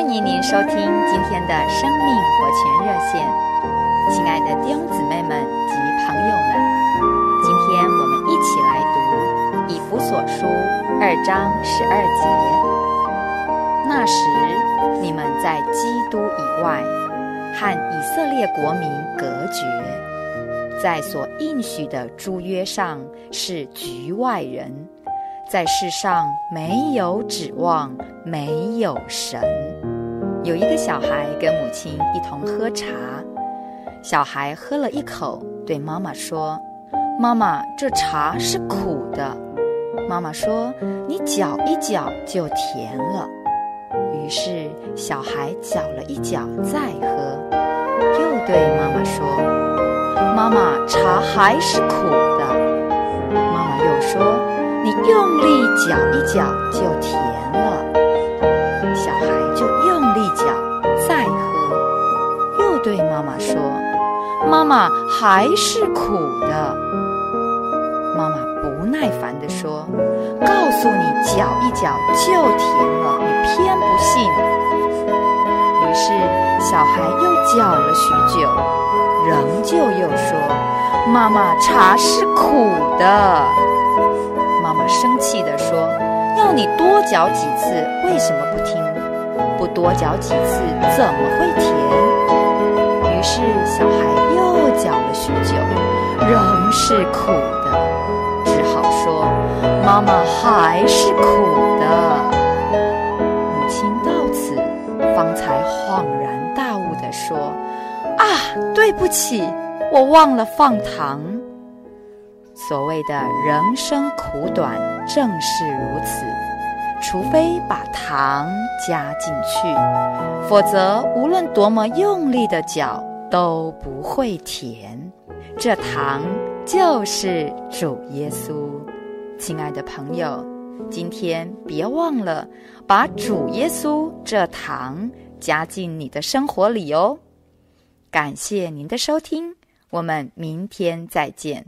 欢迎您收听今天的生命活泉热线，亲爱的弟兄姊妹们及朋友们，今天我们一起来读以弗所书二章十二节。那时你们在基督以外，和以色列国民隔绝，在所应许的诸约上是局外人。在世上没有指望，没有神。有一个小孩跟母亲一同喝茶，小孩喝了一口，对妈妈说：“妈妈，这茶是苦的。”妈妈说：“你搅一搅就甜了。”于是小孩搅了一搅再喝，又对妈妈说：“妈妈，茶还是苦的。”妈妈又说。你用力搅一搅就甜妈妈还是苦的。”妈妈不耐烦地说：“告诉你搅一搅就甜了，你偏不信。”于是小孩又搅了许久，仍旧又说：“妈妈，茶是苦的。”妈妈生气地说：“要你多搅几次，为什么不听？不多搅几次，怎么会甜？”仍是苦的，只好说：“妈妈还是苦的。”母亲到此方才恍然大悟地说：“啊，对不起，我忘了放糖。”所谓的人生苦短，正是如此。除非把糖加进去，否则无论多么用力的搅，都不会甜。这糖就是主耶稣。亲爱的朋友，今天别忘了把主耶稣这糖加进你的生活里哦。感谢您的收听，我们明天再见。